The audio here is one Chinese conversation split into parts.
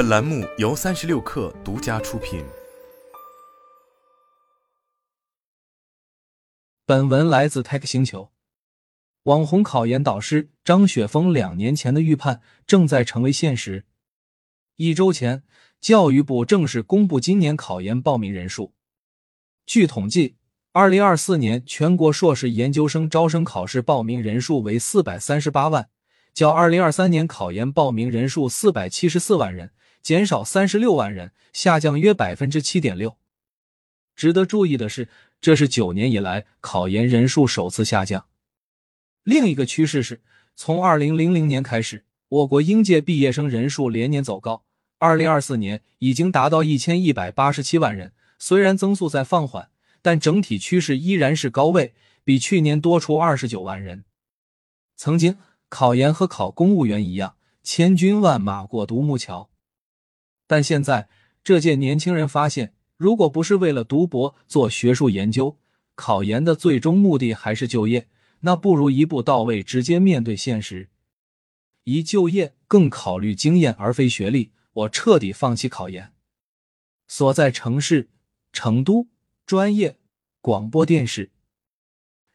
本栏目由三十六氪独家出品。本文来自 Tech 星球。网红考研导师张雪峰两年前的预判正在成为现实。一周前，教育部正式公布今年考研报名人数。据统计，二零二四年全国硕士研究生招生考试报名人数为四百三十八万，较二零二三年考研报名人数四百七十四万人减少三十六万人，下降约百分之七点六。值得注意的是，这是九年以来考研人数首次下降。另一个趋势是，从二零零零年开始，我国应届毕业生人数连年走高。二零二四年已经达到一千一百八十七万人，虽然增速在放缓，但整体趋势依然是高位，比去年多出二十九万人。曾经考研和考公务员一样，千军万马过独木桥，但现在这届年轻人发现，如果不是为了读博做学术研究，考研的最终目的还是就业，那不如一步到位，直接面对现实，一就业更考虑经验而非学历。我彻底放弃考研，所在城市成都，专业广播电视。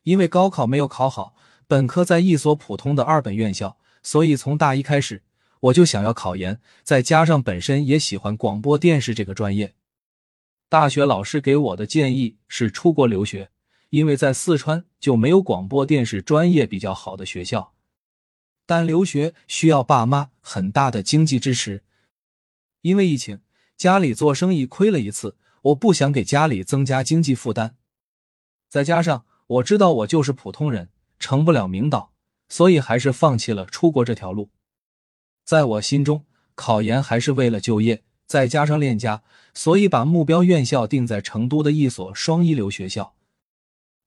因为高考没有考好，本科在一所普通的二本院校，所以从大一开始我就想要考研。再加上本身也喜欢广播电视这个专业，大学老师给我的建议是出国留学，因为在四川就没有广播电视专业比较好的学校，但留学需要爸妈很大的经济支持。因为疫情，家里做生意亏了一次，我不想给家里增加经济负担。再加上我知道我就是普通人，成不了名导，所以还是放弃了出国这条路。在我心中，考研还是为了就业，再加上恋家，所以把目标院校定在成都的一所双一流学校。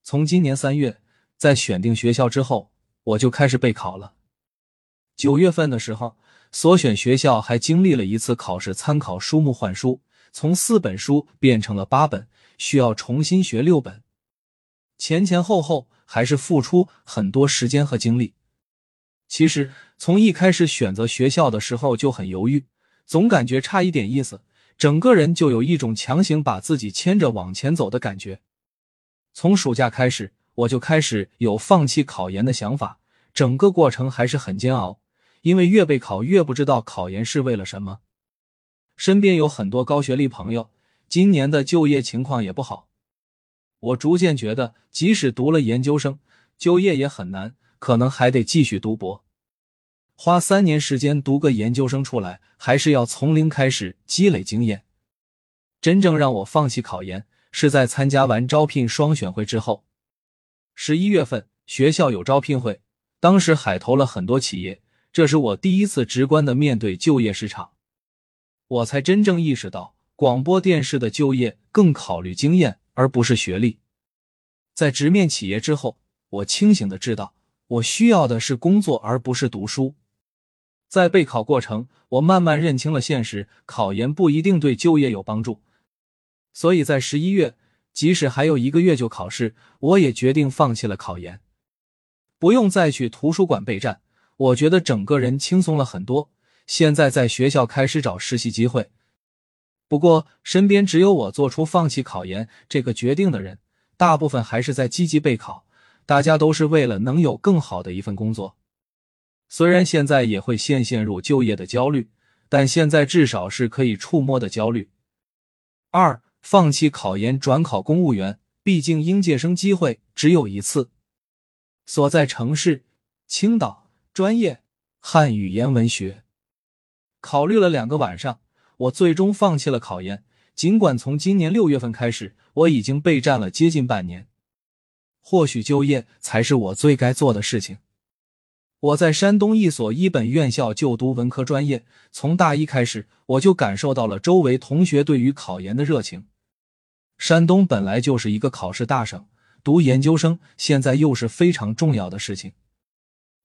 从今年三月，在选定学校之后，我就开始备考了。九月份的时候。所选学校还经历了一次考试参考书目换书，从四本书变成了八本，需要重新学六本，前前后后还是付出很多时间和精力。其实从一开始选择学校的时候就很犹豫，总感觉差一点意思，整个人就有一种强行把自己牵着往前走的感觉。从暑假开始，我就开始有放弃考研的想法，整个过程还是很煎熬。因为越备考越不知道考研是为了什么，身边有很多高学历朋友，今年的就业情况也不好。我逐渐觉得，即使读了研究生，就业也很难，可能还得继续读博，花三年时间读个研究生出来，还是要从零开始积累经验。真正让我放弃考研，是在参加完招聘双选会之后。十一月份学校有招聘会，当时海投了很多企业。这是我第一次直观的面对就业市场，我才真正意识到广播电视的就业更考虑经验而不是学历。在直面企业之后，我清醒的知道，我需要的是工作而不是读书。在备考过程，我慢慢认清了现实，考研不一定对就业有帮助。所以在十一月，即使还有一个月就考试，我也决定放弃了考研，不用再去图书馆备战。我觉得整个人轻松了很多。现在在学校开始找实习机会，不过身边只有我做出放弃考研这个决定的人，大部分还是在积极备考。大家都是为了能有更好的一份工作。虽然现在也会陷陷入就业的焦虑，但现在至少是可以触摸的焦虑。二，放弃考研转考公务员，毕竟应届生机会只有一次。所在城市：青岛。专业汉语言文学，考虑了两个晚上，我最终放弃了考研。尽管从今年六月份开始，我已经备战了接近半年，或许就业才是我最该做的事情。我在山东一所一本院校就读文科专业，从大一开始，我就感受到了周围同学对于考研的热情。山东本来就是一个考试大省，读研究生现在又是非常重要的事情。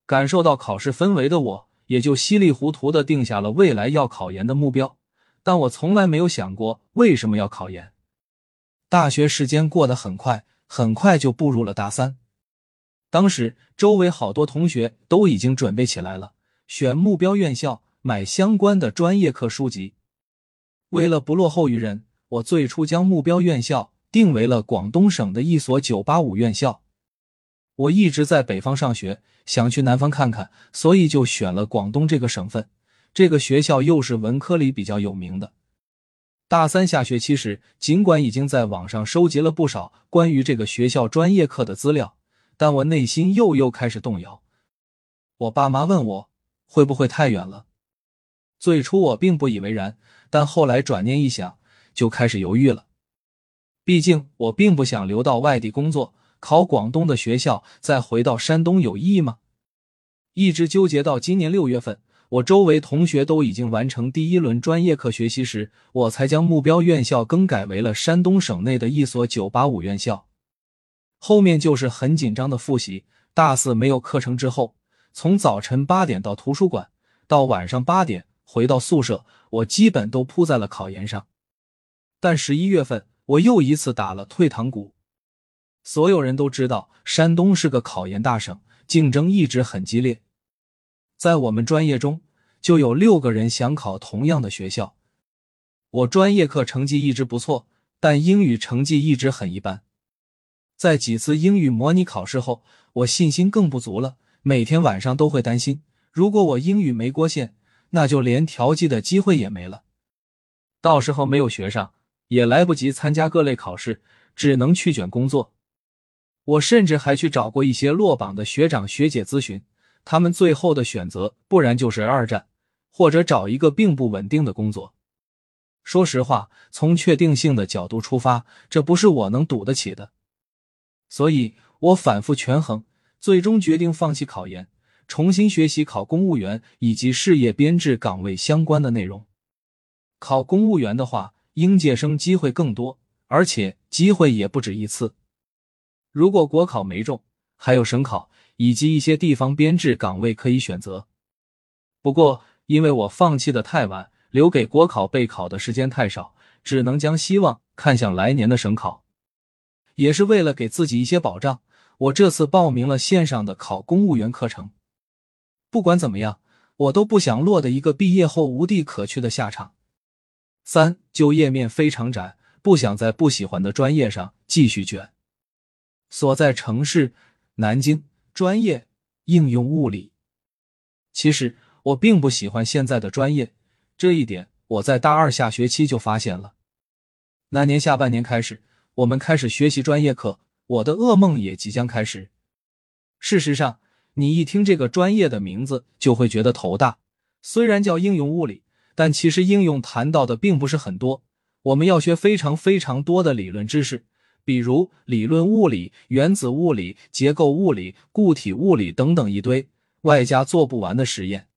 感受到考试氛围的我，也就稀里糊涂的定下了未来要考研的目标。但我从来没有想过为什么要考研。大学时间过得很快，很快就步入了大三。当时周围好多同学都已经准备起来了，选目标院校，买相关的专业课书籍，为了不落后于人，我最初将目标院校定为了广东省的一所985院校。我一直在北方上学，想去南方看看，所以就选了广东这个省份。这个学校又是文科里比较有名的。大三下学期时，尽管已经在网上收集了不少关于这个学校专业课的资料，但我内心又又开始动摇。我爸妈问我会不会太远了。最初我并不以为然，但后来转念一想，就开始犹豫了。毕竟我并不想留到外地工作。考广东的学校，再回到山东有意义吗？一直纠结到今年六月份，我周围同学都已经完成第一轮专业课学习时，我才将目标院校更改为了山东省内的一所985院校。后面就是很紧张的复习。大四没有课程之后，从早晨八点到图书馆，到晚上八点回到宿舍，我基本都扑在了考研上。但十一月份，我又一次打了退堂鼓。所有人都知道，山东是个考研大省，竞争一直很激烈。在我们专业中，就有六个人想考同样的学校。我专业课成绩一直不错，但英语成绩一直很一般。在几次英语模拟考试后，我信心更不足了，每天晚上都会担心，如果我英语没过线，那就连调剂的机会也没了。到时候没有学上，也来不及参加各类考试，只能去卷工作。我甚至还去找过一些落榜的学长学姐咨询，他们最后的选择，不然就是二战，或者找一个并不稳定的工作。说实话，从确定性的角度出发，这不是我能赌得起的。所以我反复权衡，最终决定放弃考研，重新学习考公务员以及事业编制岗位相关的内容。考公务员的话，应届生机会更多，而且机会也不止一次。如果国考没中，还有省考以及一些地方编制岗位可以选择。不过，因为我放弃的太晚，留给国考备考的时间太少，只能将希望看向来年的省考。也是为了给自己一些保障，我这次报名了线上的考公务员课程。不管怎么样，我都不想落得一个毕业后无地可去的下场。三就业面非常窄，不想在不喜欢的专业上继续卷。所在城市南京，专业应用物理。其实我并不喜欢现在的专业，这一点我在大二下学期就发现了。那年下半年开始，我们开始学习专业课，我的噩梦也即将开始。事实上，你一听这个专业的名字就会觉得头大。虽然叫应用物理，但其实应用谈到的并不是很多。我们要学非常非常多的理论知识。比如理论物理、原子物理、结构物理、固体物理等等一堆，外加做不完的实验。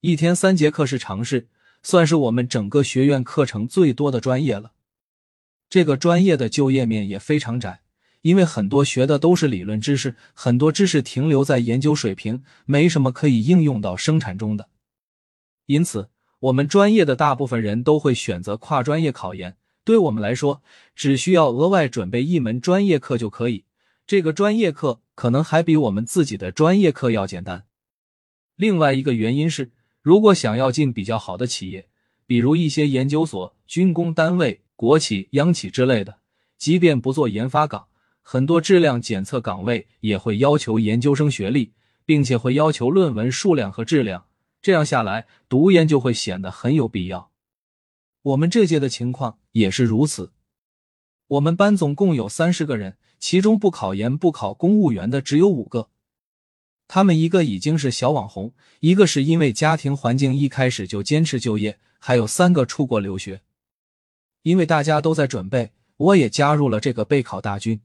一天三节课是常事，算是我们整个学院课程最多的专业了。这个专业的就业面也非常窄，因为很多学的都是理论知识，很多知识停留在研究水平，没什么可以应用到生产中的。因此，我们专业的大部分人都会选择跨专业考研。对我们来说，只需要额外准备一门专业课就可以。这个专业课可能还比我们自己的专业课要简单。另外一个原因是，如果想要进比较好的企业，比如一些研究所、军工单位、国企、央企之类的，即便不做研发岗，很多质量检测岗位也会要求研究生学历，并且会要求论文数量和质量。这样下来，读研就会显得很有必要。我们这届的情况也是如此。我们班总共有三十个人，其中不考研、不考公务员的只有五个。他们一个已经是小网红，一个是因为家庭环境一开始就坚持就业，还有三个出国留学。因为大家都在准备，我也加入了这个备考大军。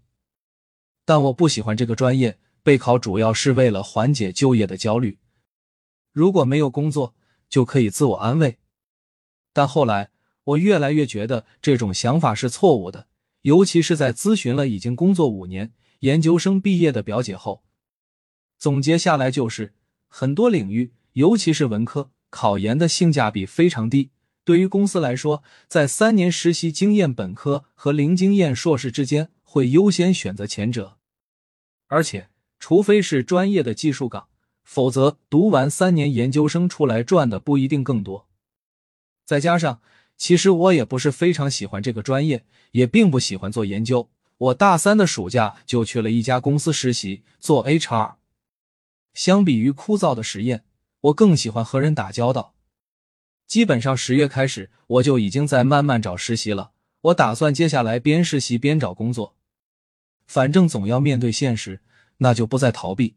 但我不喜欢这个专业，备考主要是为了缓解就业的焦虑。如果没有工作，就可以自我安慰。但后来。我越来越觉得这种想法是错误的，尤其是在咨询了已经工作五年、研究生毕业的表姐后，总结下来就是，很多领域，尤其是文科，考研的性价比非常低。对于公司来说，在三年实习经验本科和零经验硕士之间，会优先选择前者。而且，除非是专业的技术岗，否则读完三年研究生出来赚的不一定更多。再加上。其实我也不是非常喜欢这个专业，也并不喜欢做研究。我大三的暑假就去了一家公司实习，做 HR。相比于枯燥的实验，我更喜欢和人打交道。基本上十月开始，我就已经在慢慢找实习了。我打算接下来边实习边找工作，反正总要面对现实，那就不再逃避。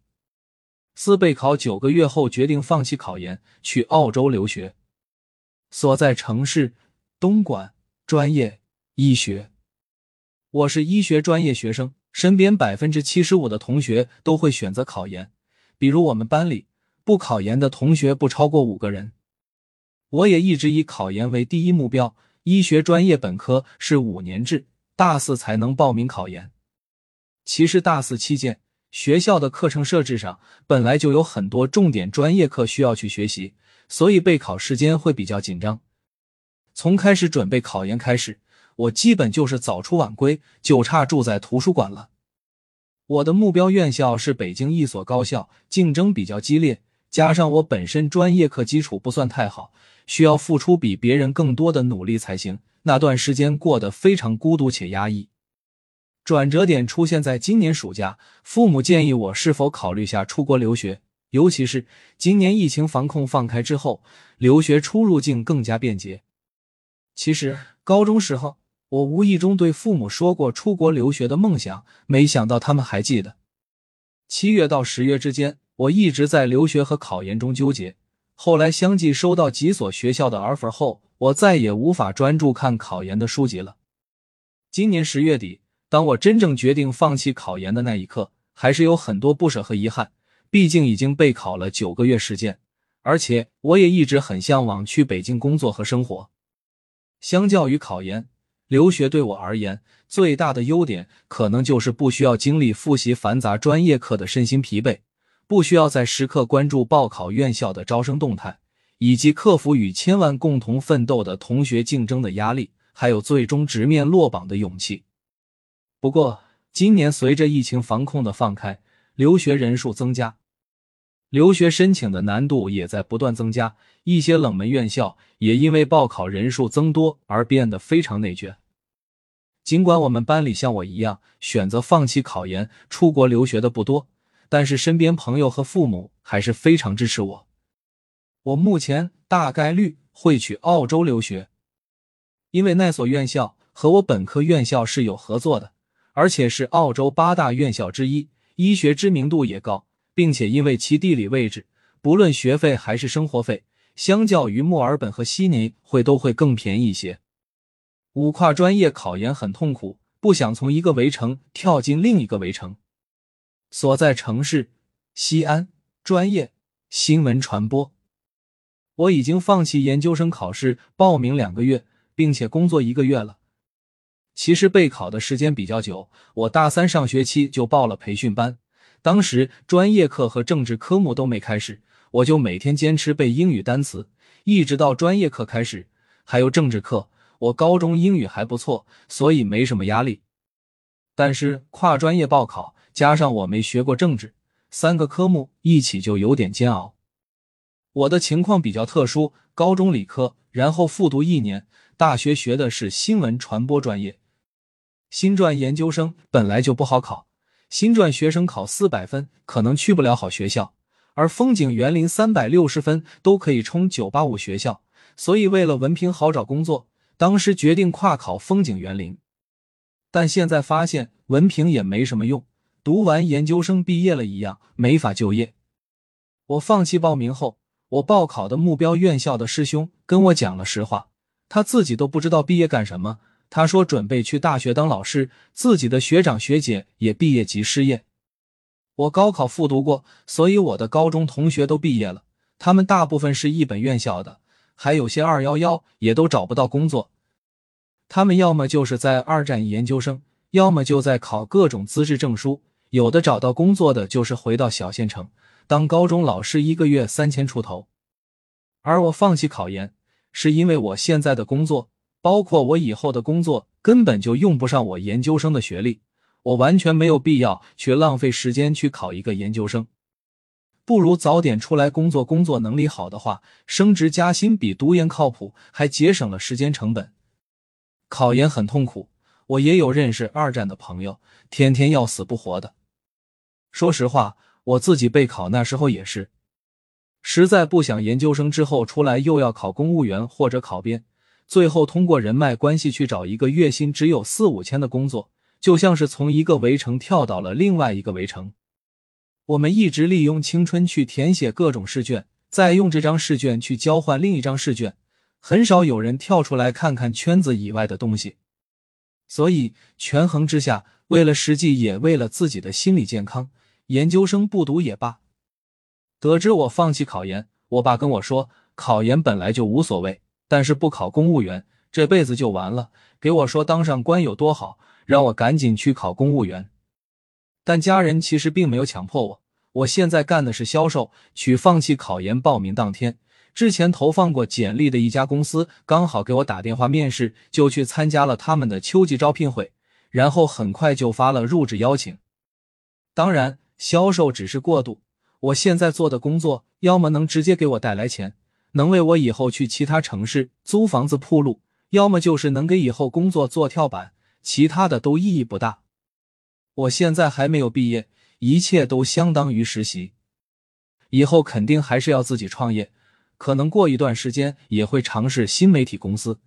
四备考九个月后，决定放弃考研，去澳洲留学。所在城市东莞，专业医学。我是医学专业学生，身边百分之七十五的同学都会选择考研。比如我们班里不考研的同学不超过五个人。我也一直以考研为第一目标。医学专业本科是五年制，大四才能报名考研。其实大四期间，学校的课程设置上本来就有很多重点专业课需要去学习，所以备考时间会比较紧张。从开始准备考研开始，我基本就是早出晚归，就差住在图书馆了。我的目标院校是北京一所高校，竞争比较激烈，加上我本身专业课基础不算太好。需要付出比别人更多的努力才行。那段时间过得非常孤独且压抑。转折点出现在今年暑假，父母建议我是否考虑下出国留学，尤其是今年疫情防控放开之后，留学出入境更加便捷。其实高中时候，我无意中对父母说过出国留学的梦想，没想到他们还记得。七月到十月之间，我一直在留学和考研中纠结。后来相继收到几所学校的 offer 后，我再也无法专注看考研的书籍了。今年十月底，当我真正决定放弃考研的那一刻，还是有很多不舍和遗憾。毕竟已经备考了九个月时间，而且我也一直很向往去北京工作和生活。相较于考研，留学对我而言最大的优点，可能就是不需要经历复习繁杂专业课的身心疲惫。不需要再时刻关注报考院校的招生动态，以及克服与千万共同奋斗的同学竞争的压力，还有最终直面落榜的勇气。不过，今年随着疫情防控的放开，留学人数增加，留学申请的难度也在不断增加，一些冷门院校也因为报考人数增多而变得非常内卷。尽管我们班里像我一样选择放弃考研出国留学的不多。但是身边朋友和父母还是非常支持我。我目前大概率会去澳洲留学，因为那所院校和我本科院校是有合作的，而且是澳洲八大院校之一，医学知名度也高，并且因为其地理位置，不论学费还是生活费，相较于墨尔本和悉尼会都会更便宜一些。五跨专业考研很痛苦，不想从一个围城跳进另一个围城。所在城市西安，专业新闻传播。我已经放弃研究生考试，报名两个月，并且工作一个月了。其实备考的时间比较久，我大三上学期就报了培训班，当时专业课和政治科目都没开始，我就每天坚持背英语单词，一直到专业课开始，还有政治课。我高中英语还不错，所以没什么压力。但是跨专业报考。加上我没学过政治，三个科目一起就有点煎熬。我的情况比较特殊，高中理科，然后复读一年，大学学的是新闻传播专业。新传研究生本来就不好考，新传学生考四百分可能去不了好学校，而风景园林三百六十分都可以冲九八五学校，所以为了文凭好找工作，当时决定跨考风景园林。但现在发现文凭也没什么用。读完研究生毕业了一样没法就业。我放弃报名后，我报考的目标院校的师兄跟我讲了实话，他自己都不知道毕业干什么。他说准备去大学当老师，自己的学长学姐也毕业即失业。我高考复读过，所以我的高中同学都毕业了，他们大部分是一本院校的，还有些二幺幺也都找不到工作。他们要么就是在二战研究生，要么就在考各种资质证书。有的找到工作的就是回到小县城当高中老师，一个月三千出头。而我放弃考研，是因为我现在的工作，包括我以后的工作，根本就用不上我研究生的学历，我完全没有必要去浪费时间去考一个研究生。不如早点出来工作。工作能力好的话，升职加薪比读研靠谱，还节省了时间成本。考研很痛苦，我也有认识二战的朋友，天天要死不活的。说实话，我自己备考那时候也是，实在不想研究生之后出来又要考公务员或者考编，最后通过人脉关系去找一个月薪只有四五千的工作，就像是从一个围城跳到了另外一个围城。我们一直利用青春去填写各种试卷，再用这张试卷去交换另一张试卷，很少有人跳出来看看圈子以外的东西。所以权衡之下，为了实际，也为了自己的心理健康。研究生不读也罢。得知我放弃考研，我爸跟我说，考研本来就无所谓，但是不考公务员，这辈子就完了。给我说当上官有多好，让我赶紧去考公务员。但家人其实并没有强迫我。我现在干的是销售，取放弃考研报名当天，之前投放过简历的一家公司刚好给我打电话面试，就去参加了他们的秋季招聘会，然后很快就发了入职邀请。当然。销售只是过渡，我现在做的工作，要么能直接给我带来钱，能为我以后去其他城市租房子铺路，要么就是能给以后工作做跳板，其他的都意义不大。我现在还没有毕业，一切都相当于实习，以后肯定还是要自己创业，可能过一段时间也会尝试新媒体公司，